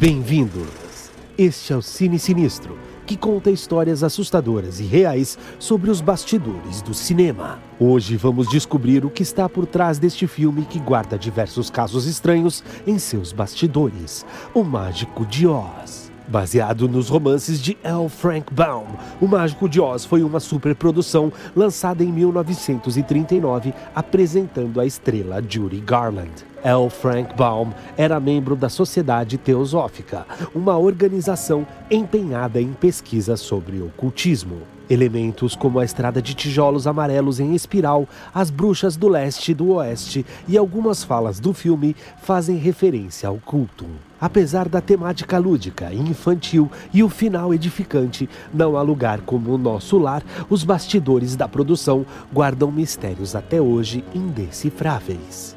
Bem-vindos! Este é o Cine Sinistro, que conta histórias assustadoras e reais sobre os bastidores do cinema. Hoje vamos descobrir o que está por trás deste filme que guarda diversos casos estranhos em seus bastidores: O Mágico de Oz. Baseado nos romances de L. Frank Baum, O Mágico de Oz foi uma superprodução lançada em 1939, apresentando a estrela Judy Garland. L. Frank Baum era membro da Sociedade Teosófica, uma organização empenhada em pesquisa sobre ocultismo. Elementos como a estrada de tijolos amarelos em espiral, as bruxas do leste e do oeste e algumas falas do filme fazem referência ao culto. Apesar da temática lúdica infantil e o final edificante, não há lugar como o nosso lar, os bastidores da produção guardam mistérios até hoje indecifráveis.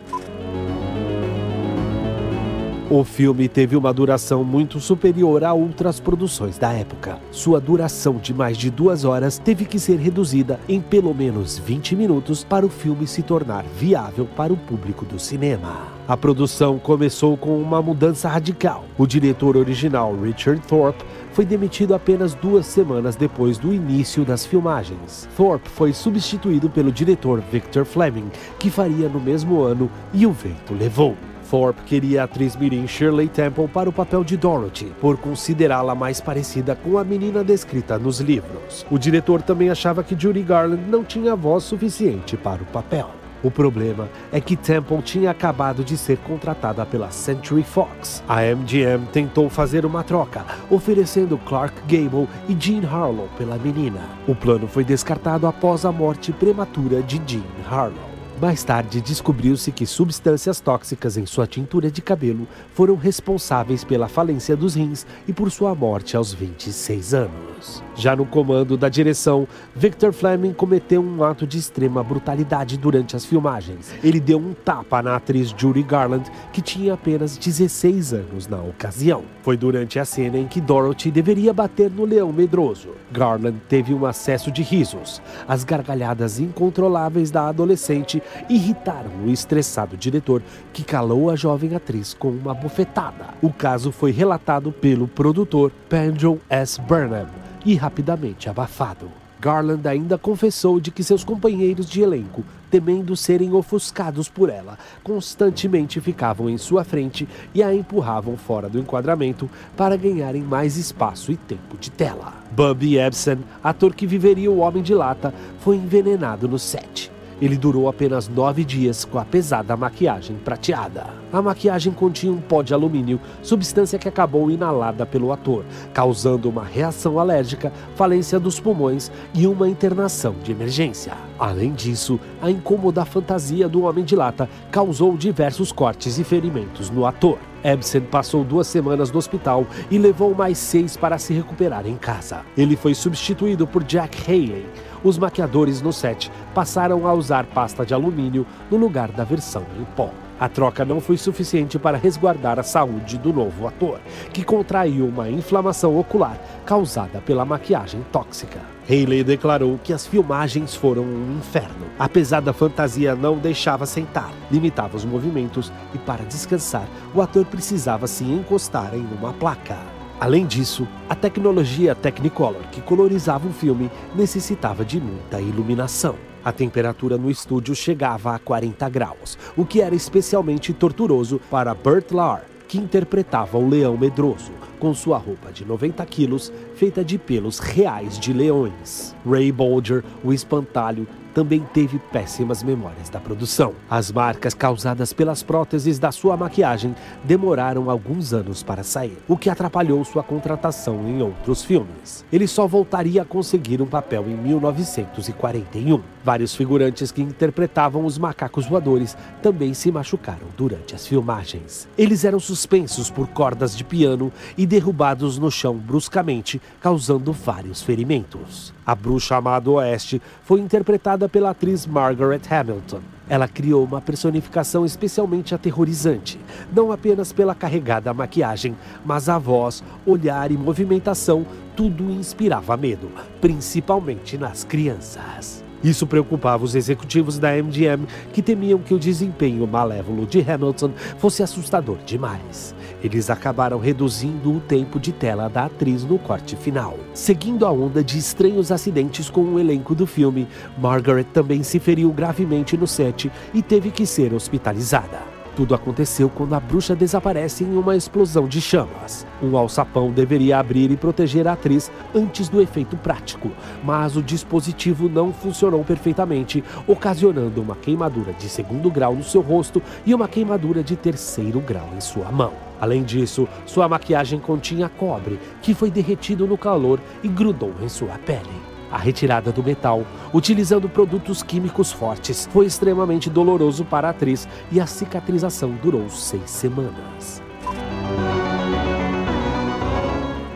O filme teve uma duração muito superior a outras produções da época. Sua duração de mais de duas horas teve que ser reduzida em pelo menos 20 minutos para o filme se tornar viável para o público do cinema. A produção começou com uma mudança radical. O diretor original, Richard Thorpe, foi demitido apenas duas semanas depois do início das filmagens. Thorpe foi substituído pelo diretor Victor Fleming, que faria no mesmo ano E o Vento Levou. Thorpe queria a atriz mirim Shirley Temple para o papel de Dorothy, por considerá-la mais parecida com a menina descrita nos livros. O diretor também achava que Judy Garland não tinha voz suficiente para o papel. O problema é que Temple tinha acabado de ser contratada pela Century Fox. A MGM tentou fazer uma troca, oferecendo Clark Gable e Jean Harlow pela menina. O plano foi descartado após a morte prematura de Jean Harlow. Mais tarde, descobriu-se que substâncias tóxicas em sua tintura de cabelo foram responsáveis pela falência dos rins e por sua morte aos 26 anos. Já no comando da direção, Victor Fleming cometeu um ato de extrema brutalidade durante as filmagens. Ele deu um tapa na atriz Judy Garland, que tinha apenas 16 anos na ocasião. Foi durante a cena em que Dorothy deveria bater no leão medroso. Garland teve um acesso de risos. As gargalhadas incontroláveis da adolescente irritaram o estressado diretor, que calou a jovem atriz com uma bofetada. O caso foi relatado pelo produtor Pendle S. Burnham e rapidamente abafado. Garland ainda confessou de que seus companheiros de elenco, temendo serem ofuscados por ela, constantemente ficavam em sua frente e a empurravam fora do enquadramento para ganharem mais espaço e tempo de tela. Bubby Ebsen, ator que viveria o Homem de Lata, foi envenenado no set. Ele durou apenas nove dias com a pesada maquiagem prateada. A maquiagem continha um pó de alumínio, substância que acabou inalada pelo ator, causando uma reação alérgica, falência dos pulmões e uma internação de emergência. Além disso, a incômoda fantasia do Homem de Lata causou diversos cortes e ferimentos no ator. Ebsen passou duas semanas no hospital e levou mais seis para se recuperar em casa. Ele foi substituído por Jack Haley. Os maquiadores no set passaram a usar pasta de alumínio no lugar da versão em pó. A troca não foi suficiente para resguardar a saúde do novo ator, que contraiu uma inflamação ocular causada pela maquiagem tóxica. Haley declarou que as filmagens foram um inferno. A pesada fantasia não deixava sentar, limitava os movimentos e, para descansar, o ator precisava se encostar em uma placa. Além disso, a tecnologia Technicolor que colorizava o filme necessitava de muita iluminação. A temperatura no estúdio chegava a 40 graus, o que era especialmente torturoso para Burt Lahr, que interpretava o leão medroso, com sua roupa de 90 quilos feita de pelos reais de leões. Ray Bolger, o espantalho, também teve péssimas memórias da produção. As marcas causadas pelas próteses da sua maquiagem demoraram alguns anos para sair, o que atrapalhou sua contratação em outros filmes. Ele só voltaria a conseguir um papel em 1941. Vários figurantes que interpretavam os macacos voadores também se machucaram durante as filmagens. Eles eram suspensos por cordas de piano e derrubados no chão bruscamente, causando vários ferimentos. A bruxa amada Oeste foi interpretada pela atriz Margaret Hamilton. Ela criou uma personificação especialmente aterrorizante, não apenas pela carregada maquiagem, mas a voz, olhar e movimentação, tudo inspirava medo, principalmente nas crianças. Isso preocupava os executivos da MGM, que temiam que o desempenho malévolo de Hamilton fosse assustador demais. Eles acabaram reduzindo o tempo de tela da atriz no corte final. Seguindo a onda de estranhos acidentes com o elenco do filme, Margaret também se feriu gravemente no set e teve que ser hospitalizada. Tudo aconteceu quando a bruxa desaparece em uma explosão de chamas. Um alçapão deveria abrir e proteger a atriz antes do efeito prático, mas o dispositivo não funcionou perfeitamente, ocasionando uma queimadura de segundo grau no seu rosto e uma queimadura de terceiro grau em sua mão. Além disso, sua maquiagem continha cobre, que foi derretido no calor e grudou em sua pele. A retirada do metal, utilizando produtos químicos fortes, foi extremamente doloroso para a atriz e a cicatrização durou seis semanas.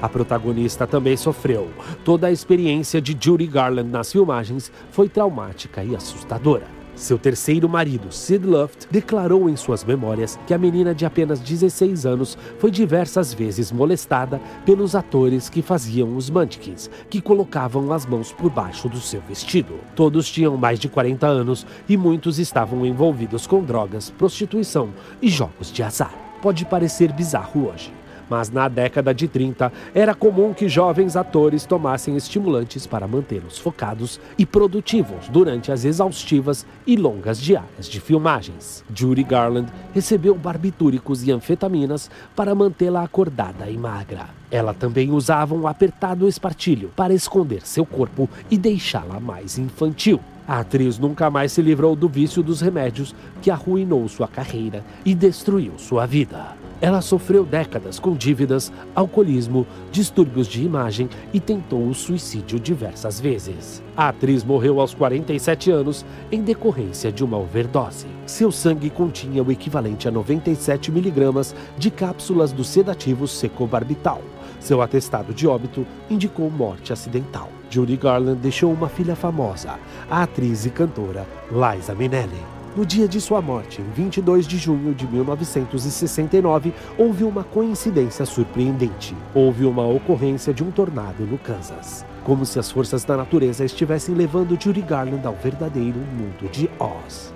A protagonista também sofreu. Toda a experiência de Judy Garland nas filmagens foi traumática e assustadora. Seu terceiro marido, Sid Luft, declarou em suas memórias que a menina de apenas 16 anos foi diversas vezes molestada pelos atores que faziam os mannequins, que colocavam as mãos por baixo do seu vestido. Todos tinham mais de 40 anos e muitos estavam envolvidos com drogas, prostituição e jogos de azar. Pode parecer bizarro hoje, mas na década de 30 era comum que jovens atores tomassem estimulantes para mantê-los focados e produtivos durante as exaustivas e longas diárias de filmagens. Judy Garland recebeu barbitúricos e anfetaminas para mantê-la acordada e magra. Ela também usava um apertado espartilho para esconder seu corpo e deixá-la mais infantil. A atriz nunca mais se livrou do vício dos remédios que arruinou sua carreira e destruiu sua vida. Ela sofreu décadas com dívidas, alcoolismo, distúrbios de imagem e tentou o suicídio diversas vezes. A atriz morreu aos 47 anos em decorrência de uma overdose. Seu sangue continha o equivalente a 97 miligramas de cápsulas do sedativo secobarbital. Seu atestado de óbito indicou morte acidental. Judy Garland deixou uma filha famosa, a atriz e cantora Liza Minnelli. No dia de sua morte, em 22 de junho de 1969, houve uma coincidência surpreendente. Houve uma ocorrência de um tornado no Kansas. Como se as forças da natureza estivessem levando Judy Garland ao verdadeiro mundo de Oz.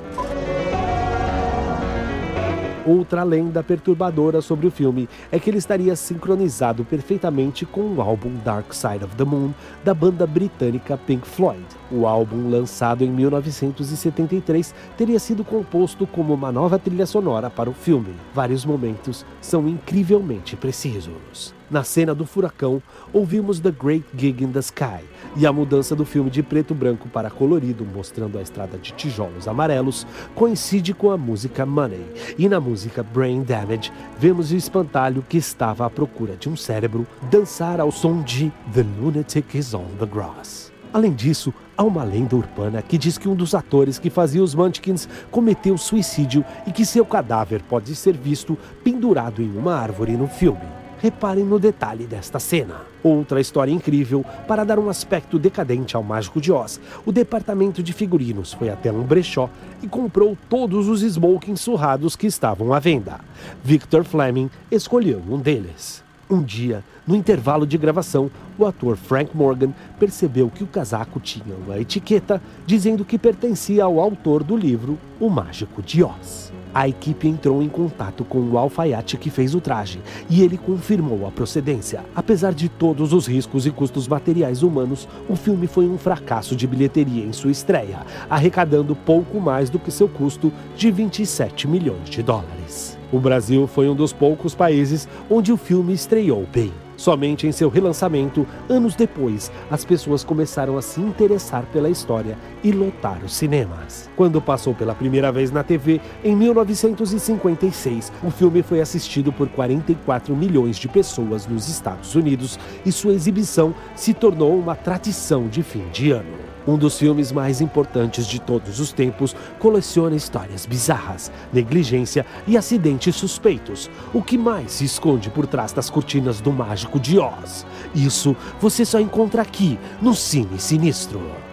Outra lenda perturbadora sobre o filme é que ele estaria sincronizado perfeitamente com o álbum Dark Side of the Moon da banda britânica Pink Floyd. O álbum, lançado em 1973, teria sido composto como uma nova trilha sonora para o filme. Vários momentos são incrivelmente precisos. Na cena do furacão, ouvimos The Great Gig in the Sky e a mudança do filme de preto branco para colorido, mostrando a estrada de tijolos amarelos, coincide com a música Money. E na música Brain Damage, vemos o espantalho que estava à procura de um cérebro dançar ao som de The Lunatic is on the Grass. Além disso, há uma lenda urbana que diz que um dos atores que fazia os Munchkins cometeu suicídio e que seu cadáver pode ser visto pendurado em uma árvore no filme. Reparem no detalhe desta cena. Outra história incrível para dar um aspecto decadente ao Mágico de Oz. O departamento de figurinos foi até um brechó e comprou todos os smokings surrados que estavam à venda. Victor Fleming escolheu um deles. Um dia, no intervalo de gravação, o ator Frank Morgan percebeu que o casaco tinha uma etiqueta dizendo que pertencia ao autor do livro O Mágico de Oz. A equipe entrou em contato com o alfaiate que fez o traje e ele confirmou a procedência. Apesar de todos os riscos e custos materiais humanos, o filme foi um fracasso de bilheteria em sua estreia, arrecadando pouco mais do que seu custo de 27 milhões de dólares. O Brasil foi um dos poucos países onde o filme estreou bem. Somente em seu relançamento, anos depois, as pessoas começaram a se interessar pela história e lotar os cinemas. Quando passou pela primeira vez na TV, em 1956, o filme foi assistido por 44 milhões de pessoas nos Estados Unidos e sua exibição se tornou uma tradição de fim de ano. Um dos filmes mais importantes de todos os tempos coleciona histórias bizarras, negligência e acidentes suspeitos. O que mais se esconde por trás das cortinas do mágico de Oz? Isso você só encontra aqui no Cine Sinistro.